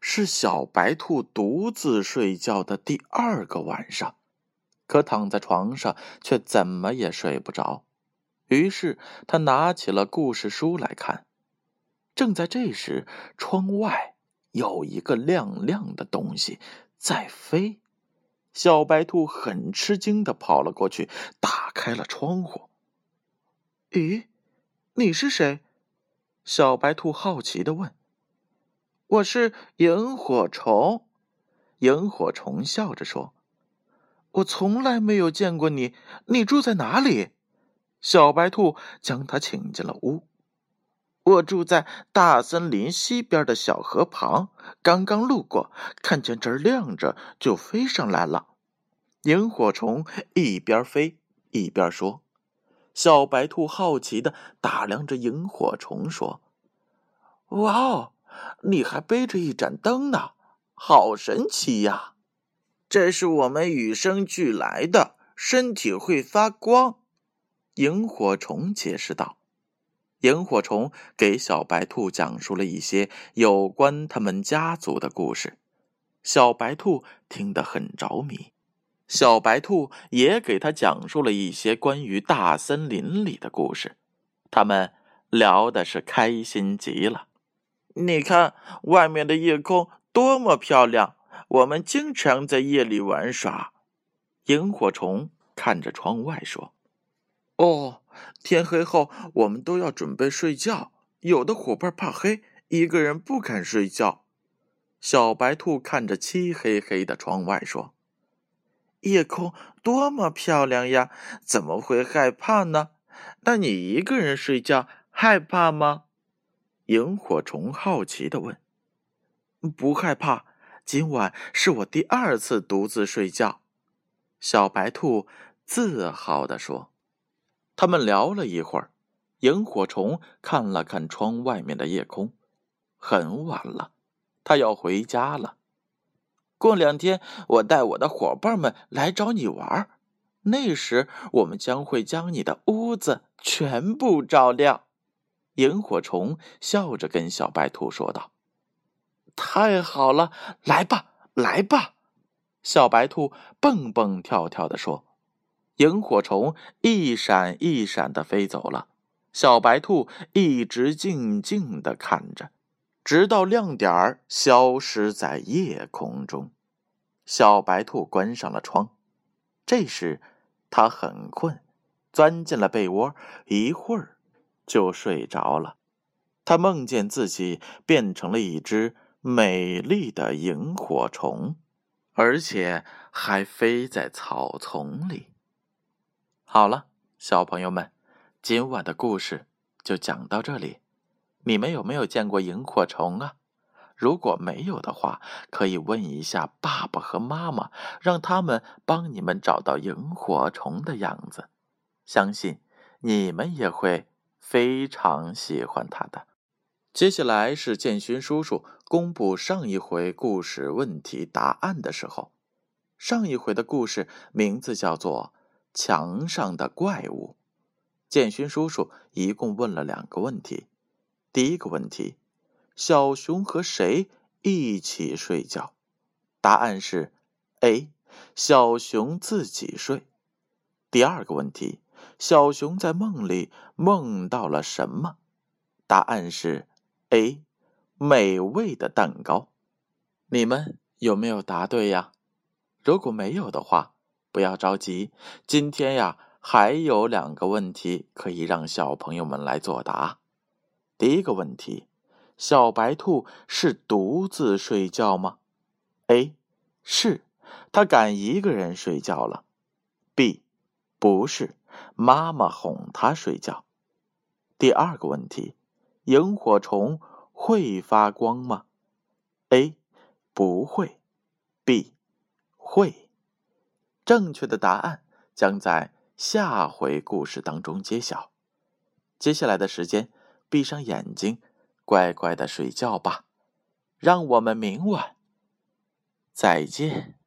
是小白兔独自睡觉的第二个晚上，可躺在床上却怎么也睡不着。于是他拿起了故事书来看。正在这时，窗外有一个亮亮的东西在飞。小白兔很吃惊的跑了过去，打开了窗户。咦，你是谁？小白兔好奇的问。我是萤火虫，萤火虫笑着说：“我从来没有见过你，你住在哪里？”小白兔将它请进了屋。我住在大森林西边的小河旁，刚刚路过，看见这儿亮着，就飞上来了。萤火虫一边飞一边说。小白兔好奇的打量着萤火虫，说：“哇哦！”你还背着一盏灯呢，好神奇呀！这是我们与生俱来的，身体会发光。萤火虫解释道。萤火虫给小白兔讲述了一些有关他们家族的故事，小白兔听得很着迷。小白兔也给他讲述了一些关于大森林里的故事，他们聊的是开心极了。你看，外面的夜空多么漂亮！我们经常在夜里玩耍。萤火虫看着窗外说：“哦，天黑后我们都要准备睡觉。有的伙伴怕黑，一个人不敢睡觉。”小白兔看着漆黑黑的窗外说：“夜空多么漂亮呀，怎么会害怕呢？那你一个人睡觉害怕吗？”萤火虫好奇的问：“不害怕，今晚是我第二次独自睡觉。”小白兔自豪的说。他们聊了一会儿，萤火虫看了看窗外面的夜空，很晚了，他要回家了。过两天，我带我的伙伴们来找你玩，那时我们将会将你的屋子全部照亮。萤火虫笑着跟小白兔说道：“太好了，来吧，来吧！”小白兔蹦蹦跳跳的说。萤火虫一闪一闪的飞走了，小白兔一直静静的看着，直到亮点儿消失在夜空中。小白兔关上了窗，这时它很困，钻进了被窝，一会儿。就睡着了，他梦见自己变成了一只美丽的萤火虫，而且还飞在草丛里。好了，小朋友们，今晚的故事就讲到这里。你们有没有见过萤火虫啊？如果没有的话，可以问一下爸爸和妈妈，让他们帮你们找到萤火虫的样子。相信你们也会。非常喜欢他的。接下来是建勋叔叔公布上一回故事问题答案的时候。上一回的故事名字叫做《墙上的怪物》。建勋叔叔一共问了两个问题。第一个问题：小熊和谁一起睡觉？答案是 A，小熊自己睡。第二个问题。小熊在梦里梦到了什么？答案是 A，美味的蛋糕。你们有没有答对呀？如果没有的话，不要着急，今天呀还有两个问题可以让小朋友们来作答。第一个问题：小白兔是独自睡觉吗？A，是，它敢一个人睡觉了。B，不是。妈妈哄他睡觉。第二个问题：萤火虫会发光吗？A. 不会。B. 会。正确的答案将在下回故事当中揭晓。接下来的时间，闭上眼睛，乖乖的睡觉吧。让我们明晚再见。